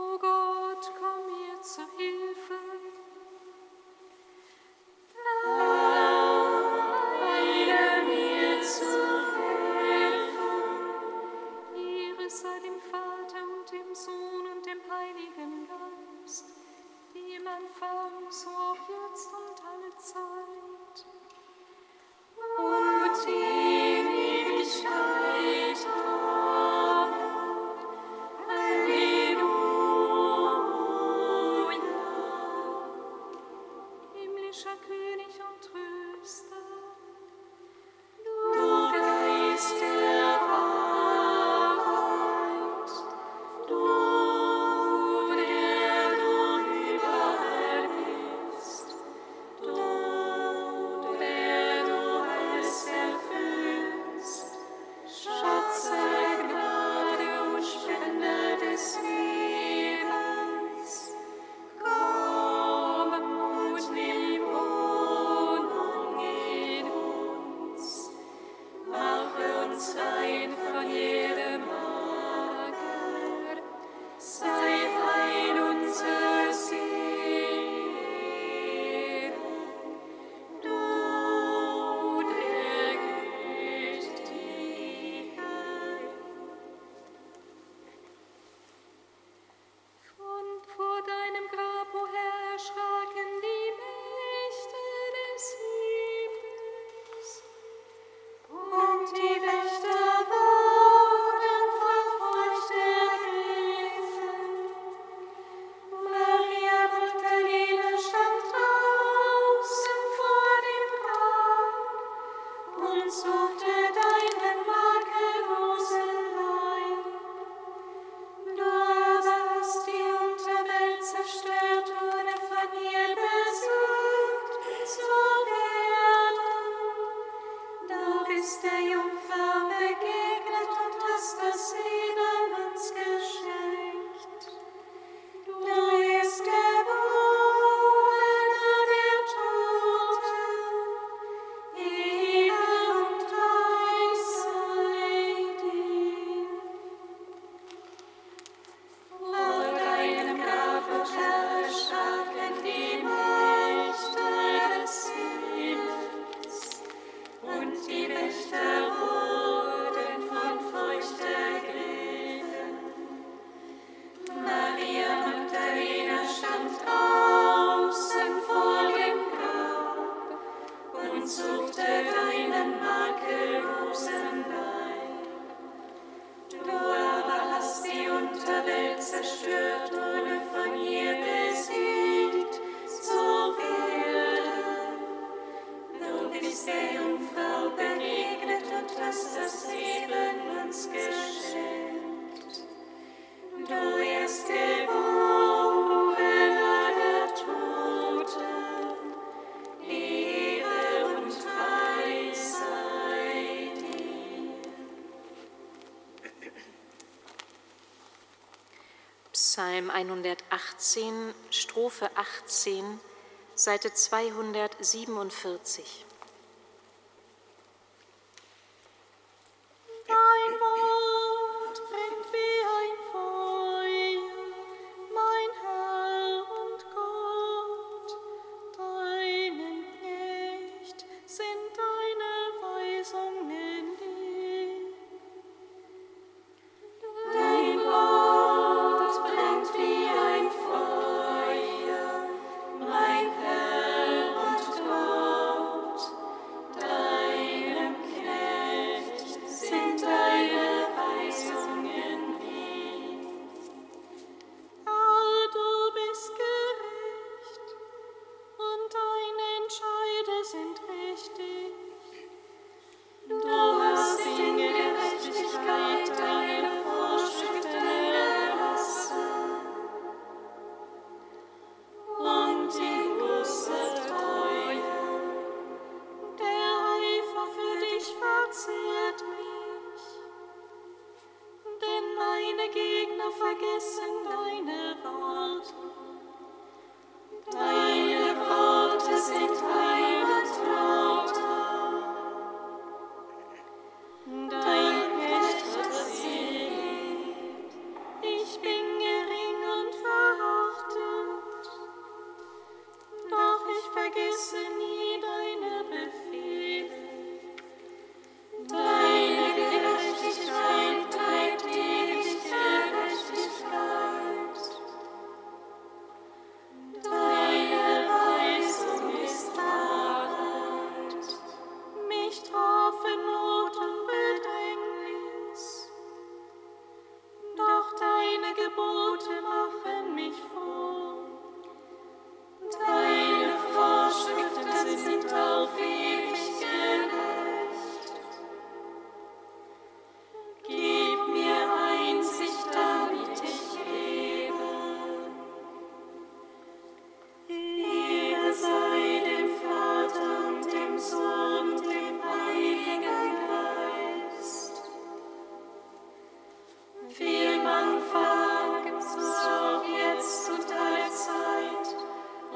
O Gott, Psalm 118, Strophe 18, Seite 247.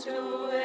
to it.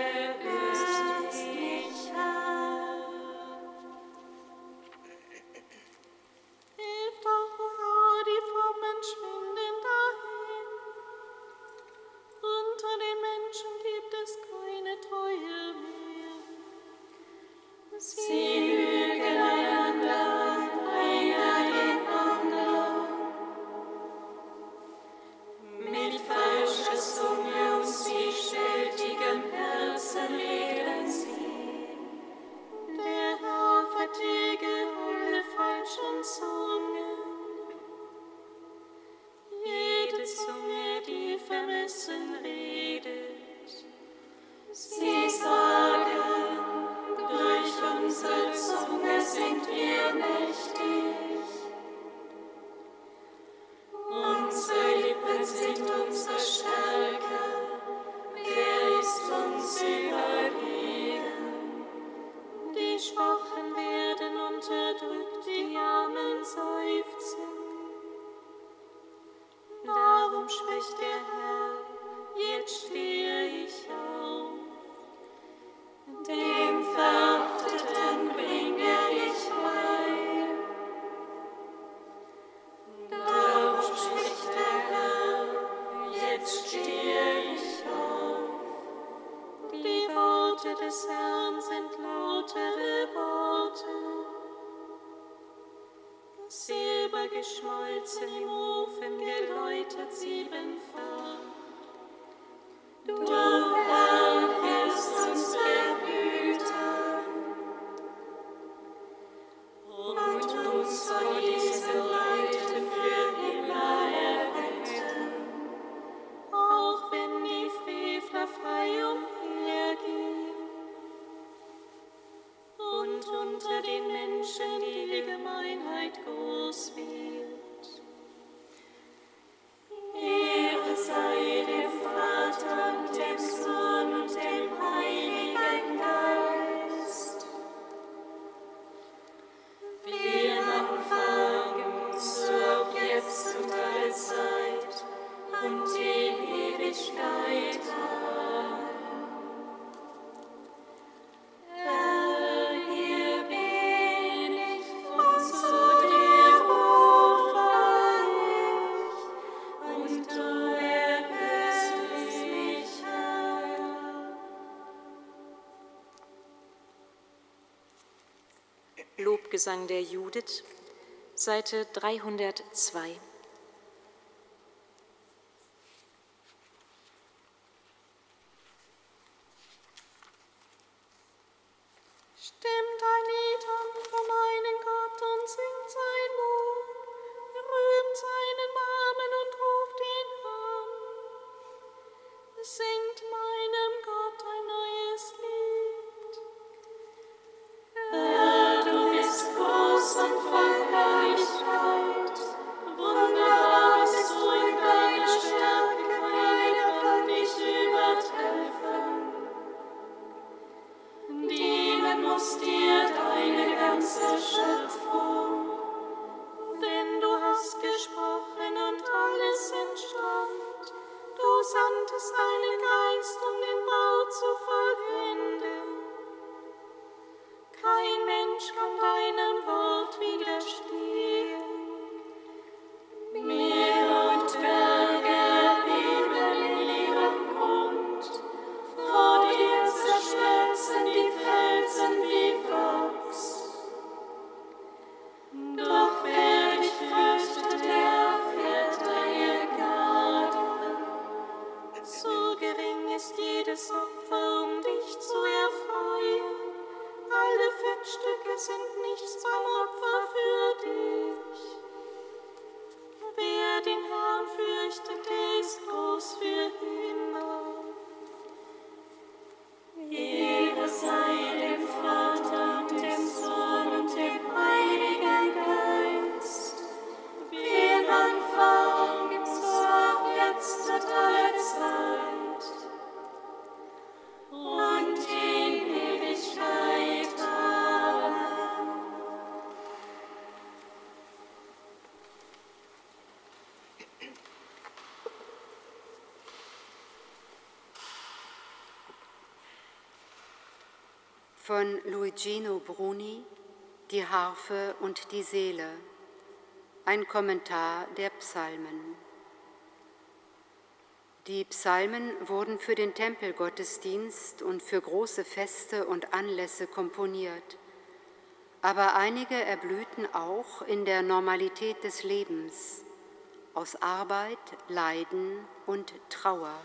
Lobgesang der Judith, Seite 302. So. Von Luigino Bruni Die Harfe und die Seele. Ein Kommentar der Psalmen. Die Psalmen wurden für den Tempelgottesdienst und für große Feste und Anlässe komponiert, aber einige erblühten auch in der Normalität des Lebens, aus Arbeit, Leiden und Trauer.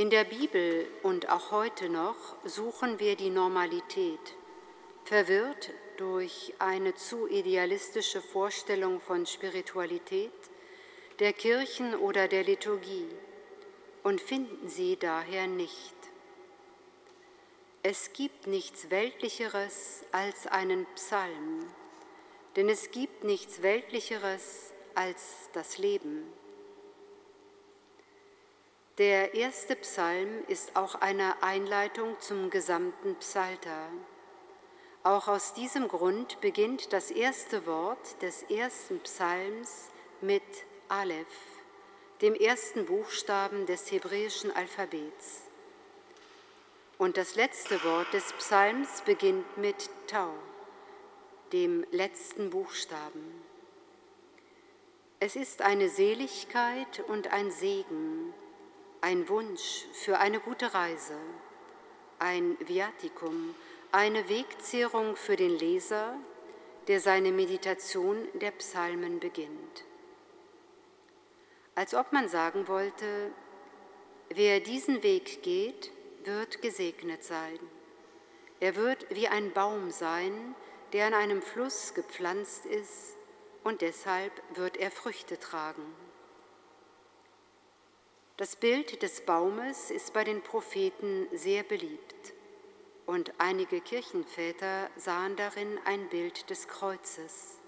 In der Bibel und auch heute noch suchen wir die Normalität, verwirrt durch eine zu idealistische Vorstellung von Spiritualität, der Kirchen oder der Liturgie und finden sie daher nicht. Es gibt nichts Weltlicheres als einen Psalm, denn es gibt nichts Weltlicheres als das Leben. Der erste Psalm ist auch eine Einleitung zum gesamten Psalter. Auch aus diesem Grund beginnt das erste Wort des ersten Psalms mit Aleph, dem ersten Buchstaben des hebräischen Alphabets. Und das letzte Wort des Psalms beginnt mit Tau, dem letzten Buchstaben. Es ist eine Seligkeit und ein Segen, ein Wunsch für eine gute Reise, ein Viaticum, eine Wegzehrung für den Leser, der seine Meditation der Psalmen beginnt. Als ob man sagen wollte, wer diesen Weg geht, wird gesegnet sein. Er wird wie ein Baum sein, der an einem Fluss gepflanzt ist, und deshalb wird er Früchte tragen. Das Bild des Baumes ist bei den Propheten sehr beliebt und einige Kirchenväter sahen darin ein Bild des Kreuzes,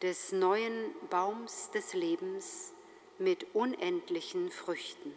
des neuen Baums des Lebens mit unendlichen Früchten.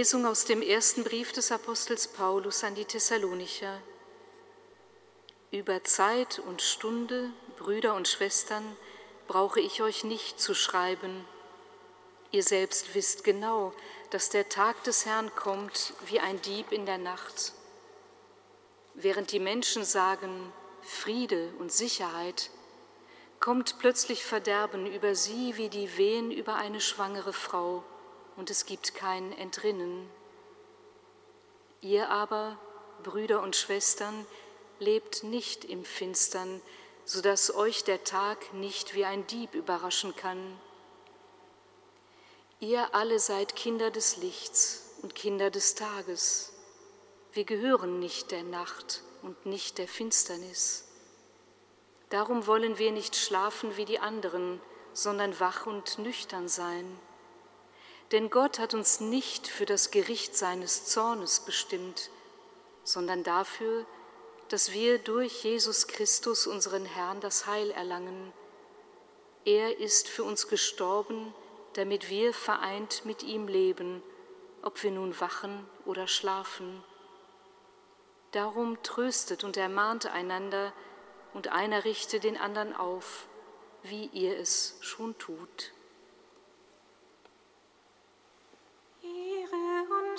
Lesung aus dem ersten Brief des Apostels Paulus an die Thessalonicher. Über Zeit und Stunde, Brüder und Schwestern, brauche ich euch nicht zu schreiben. Ihr selbst wisst genau, dass der Tag des Herrn kommt wie ein Dieb in der Nacht. Während die Menschen sagen Friede und Sicherheit, kommt plötzlich Verderben über sie wie die Wehen über eine schwangere Frau, und es gibt kein Entrinnen. Ihr aber, Brüder und Schwestern, lebt nicht im Finstern, so dass euch der Tag nicht wie ein Dieb überraschen kann. Ihr alle seid Kinder des Lichts und Kinder des Tages. Wir gehören nicht der Nacht und nicht der Finsternis. Darum wollen wir nicht schlafen wie die anderen, sondern wach und nüchtern sein. Denn Gott hat uns nicht für das Gericht seines Zornes bestimmt, sondern dafür, dass wir durch Jesus Christus, unseren Herrn, das Heil erlangen. Er ist für uns gestorben, damit wir vereint mit ihm leben, ob wir nun wachen oder schlafen. Darum tröstet und ermahnt einander, und einer richte den anderen auf, wie ihr es schon tut. Ehre und Preis sei dir, unserem Herrn und Gott. Ehre und Preis sei dir, unserem Herrn und Gott.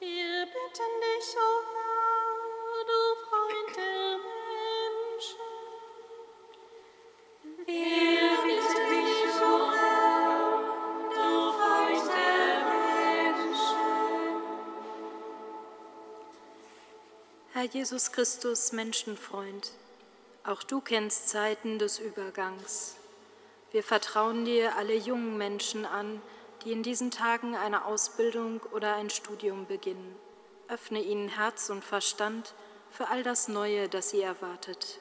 Wir bitten dich, o Herr, Jesus Christus, Menschenfreund, auch du kennst Zeiten des Übergangs. Wir vertrauen dir alle jungen Menschen an, die in diesen Tagen eine Ausbildung oder ein Studium beginnen. Öffne ihnen Herz und Verstand für all das Neue, das sie erwartet.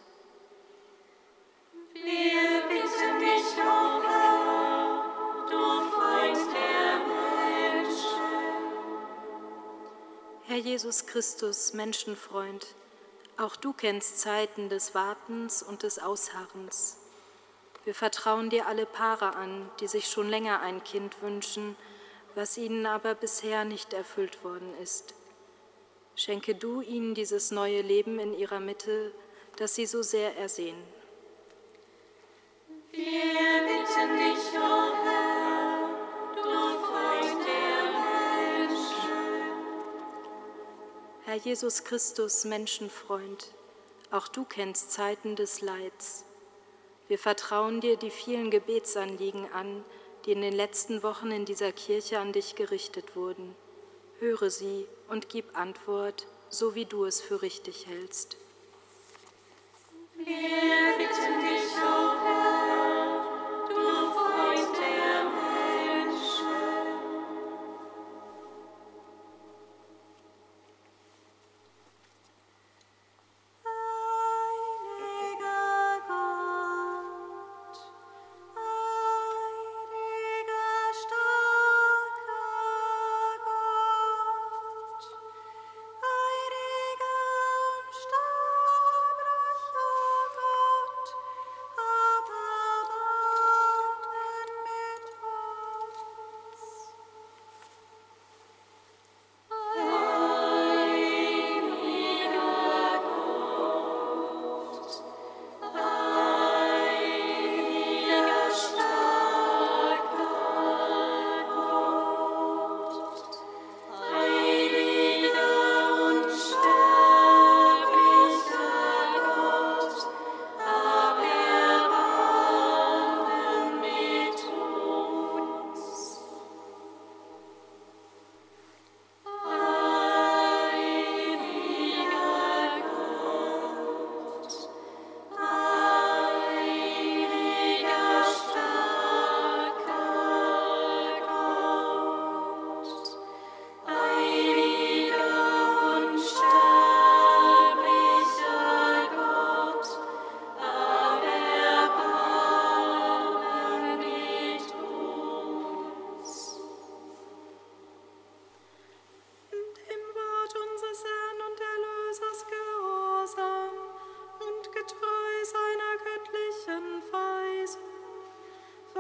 Herr Jesus Christus, Menschenfreund, auch du kennst Zeiten des Wartens und des Ausharrens. Wir vertrauen dir alle Paare an, die sich schon länger ein Kind wünschen, was ihnen aber bisher nicht erfüllt worden ist. Schenke du ihnen dieses neue Leben in ihrer Mitte, das sie so sehr ersehen. Wir bitten dich, o Herr, Herr Jesus Christus, Menschenfreund, auch du kennst Zeiten des Leids. Wir vertrauen dir die vielen Gebetsanliegen an, die in den letzten Wochen in dieser Kirche an dich gerichtet wurden. Höre sie und gib Antwort, so wie du es für richtig hältst. Wir bitten dich, o Herr,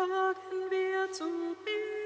wagen wir zu beten.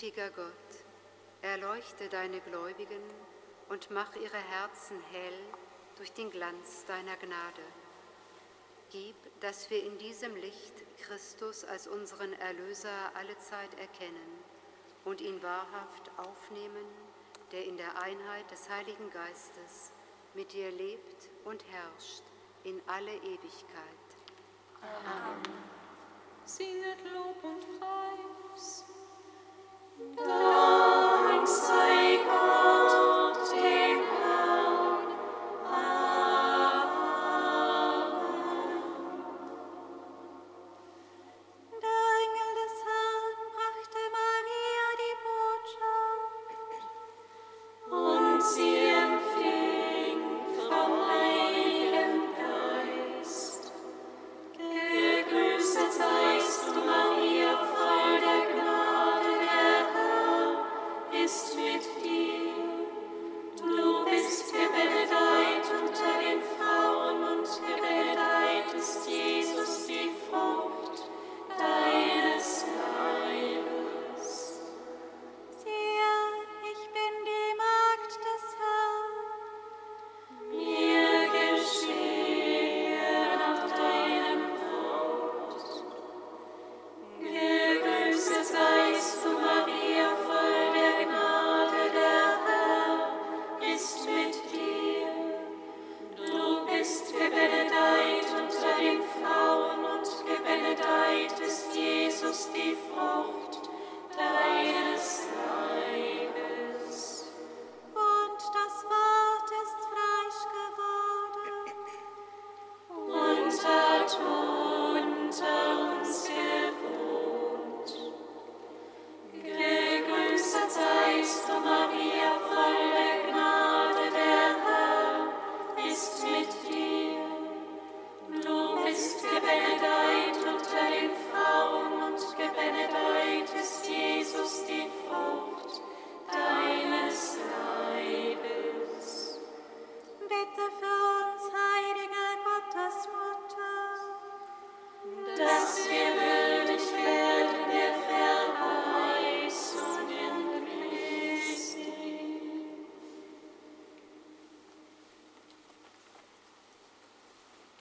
Gütiger Gott, erleuchte deine Gläubigen und mach ihre Herzen hell durch den Glanz deiner Gnade. Gib, dass wir in diesem Licht Christus als unseren Erlöser allezeit erkennen und ihn wahrhaft aufnehmen, der in der Einheit des Heiligen Geistes mit dir lebt und herrscht in alle Ewigkeit. Amen. Singet Lob und Preis. Dein long Gott.